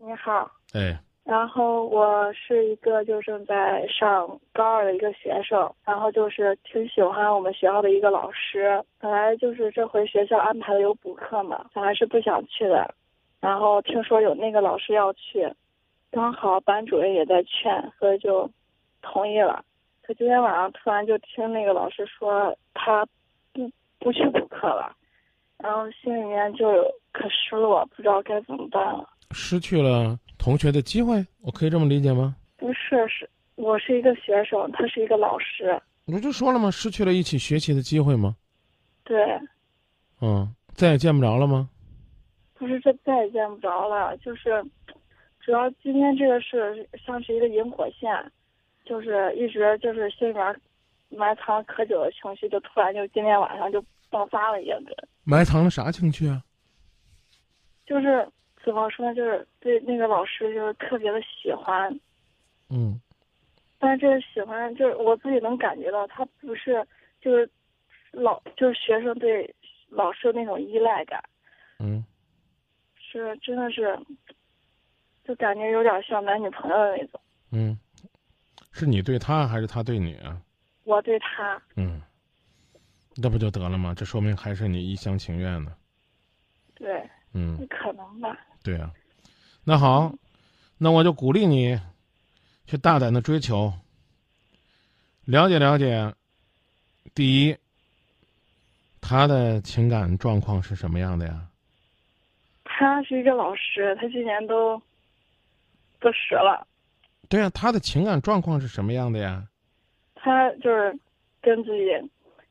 你好，哎，然后我是一个就正在上高二的一个学生，然后就是挺喜欢我们学校的一个老师。本来就是这回学校安排的有补课嘛，本来是不想去的，然后听说有那个老师要去，刚好班主任也在劝，所以就同意了。可今天晚上突然就听那个老师说他不不去补课了，然后心里面就有可失落，不知道该怎么办了。失去了同学的机会，我可以这么理解吗？不是，是我是一个学生，他是一个老师。不就说了吗？失去了一起学习的机会吗？对，嗯，再也见不着了吗？不是这再也见不着了，就是主要今天这个事像是一个引火线，就是一直就是心里面埋藏可久的情绪，就突然就今天晚上就爆发了一个，埋藏了啥情绪啊？就是怎么说呢，就是对那个老师就是特别的喜欢，嗯但是这个喜欢就是我自己能感觉到，他不是就是老就是学生对老师的那种依赖感。嗯，是真的是，就感觉有点像男女朋友的那种。嗯，是你对他还是他对你啊？我对他，嗯，那不就得了吗？这说明还是你一厢情愿呢。对，嗯，可能吧。对啊、那好，那我就鼓励你去大胆的追求，了解了解。第一，他的情感状况是什么样的呀？他是一个老师，他今年都都十了，对呀、他的情感状况是什么样的呀？他就是跟自己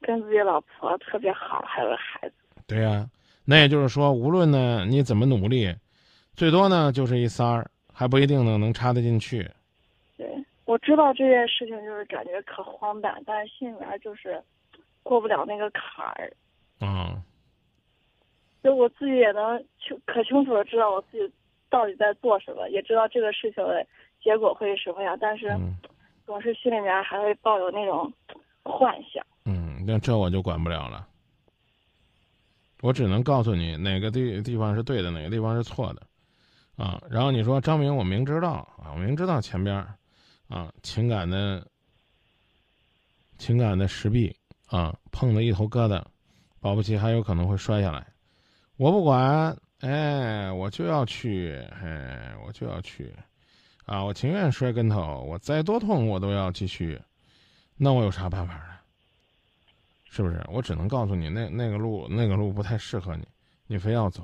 跟自己老婆特别好，还有个孩子。对呀、那也就是说，无论呢你怎么努力，最多呢就是一三儿，还不一定呢能插得进去。对，我知道这件事情就是感觉可荒诞，但是心里面就是过不了那个坎儿。啊、就我自己也能清可清楚的知道我自己到底在做什么，也知道这个事情的结果会是什么样，但是嗯总是心里面还会抱有那种幻想。嗯，那这我就管不了了。我只能告诉你哪个地地方是对的，哪个地方是错的，啊，然后你说张明，我明知道啊，我明知道前边啊情感的情感的石壁啊碰的一头疙瘩，保不齐还有可能会摔下来。我不管，哎，我就要去，哎，我就要去，啊，我情愿摔跟头，我再多痛我都要继续，那我有啥办法呢？是不是？我只能告诉你，那那个路那个路不太适合你，你非要走。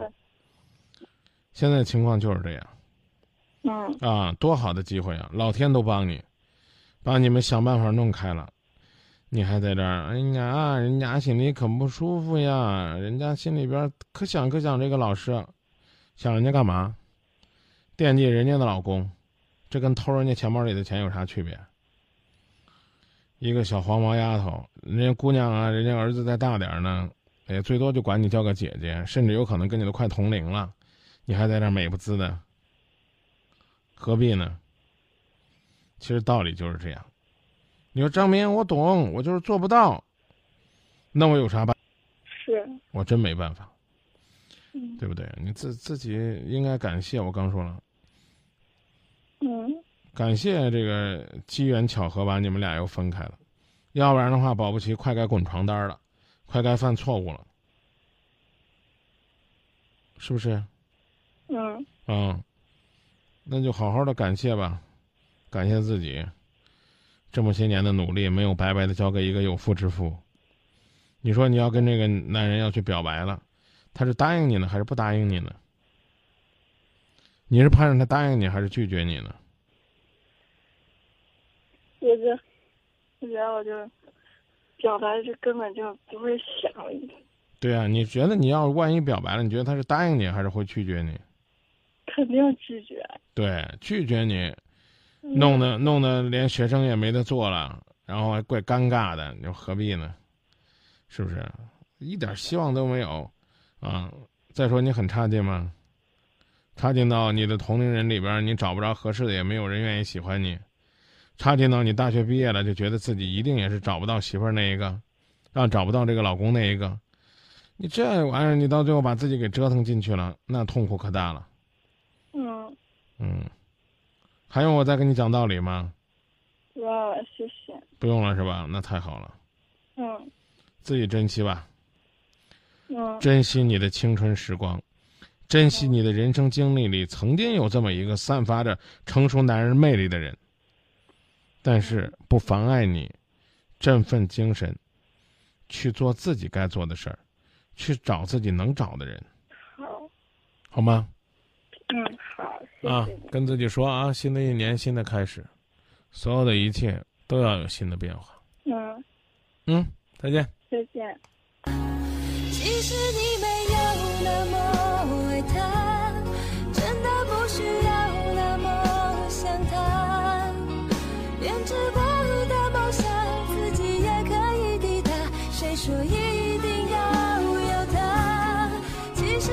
现在情况就是这样嗯，啊，多好的机会啊！老天都帮你，把你们想办法弄开了，你还在这儿，哎呀，人家心里可不舒服呀，人家心里边可想可想这个老师，想人家干嘛？惦记人家的老公，这跟偷人家钱包里的钱有啥区别？一个小黄毛丫头，人家姑娘啊，人家儿子再大点儿呢，也最多就管你叫个姐姐，甚至有可能跟你都快同龄了，你还在那儿美不滋的，何必呢？其实道理就是这样。你说张明，我懂，我就是做不到，那我有啥办？是，我真没办法，嗯对不对？你自自己应该感谢，我刚说了，嗯，感谢这个机缘巧合把你们俩又分开了，要不然的话，保不齐快该滚床单了，快该犯错误了，是不是？嗯，嗯，那就好好的感谢吧，感谢自己，这么些年的努力没有白白的交给一个有妇之夫。你说你要跟这个男人要去表白了，他是答应你呢，还是不答应你呢？你是盼着他答应你，还是拒绝你呢？我觉得，我觉得我就表白就根本就不会想，对啊，你觉得你要万一表白了，你觉得他是答应你，还是会拒绝你？肯定拒绝。对，拒绝你，嗯弄得弄得连学生也没得做了，然后还怪尴尬的，你说何必呢？是不是？一点希望都没有啊！再说你很差劲吗？差劲到你的同龄人里边，你找不着合适的，也没有人愿意喜欢你。差劲到你大学毕业了，就觉得自己一定也是找不到媳妇儿那一个，让找不到这个老公那一个。你这玩意儿，你到最后把自己给折腾进去了，那痛苦可大了。嗯，嗯，还用我再跟你讲道理吗？不用了，谢谢。不用了是吧？那太好了，嗯自己珍惜吧，嗯珍惜你的青春时光，珍惜你的人生经历里曾经有这么一个散发着成熟男人魅力的人，但是不妨碍你振奋精神，去做自己该做的事儿，去找自己能找的人，好，好吗？嗯好，谢啊跟自己说啊，新的一年新的开始，所有的一切都要有新的变化。嗯，嗯，再见。再见。其实你没有。说一定要有他其实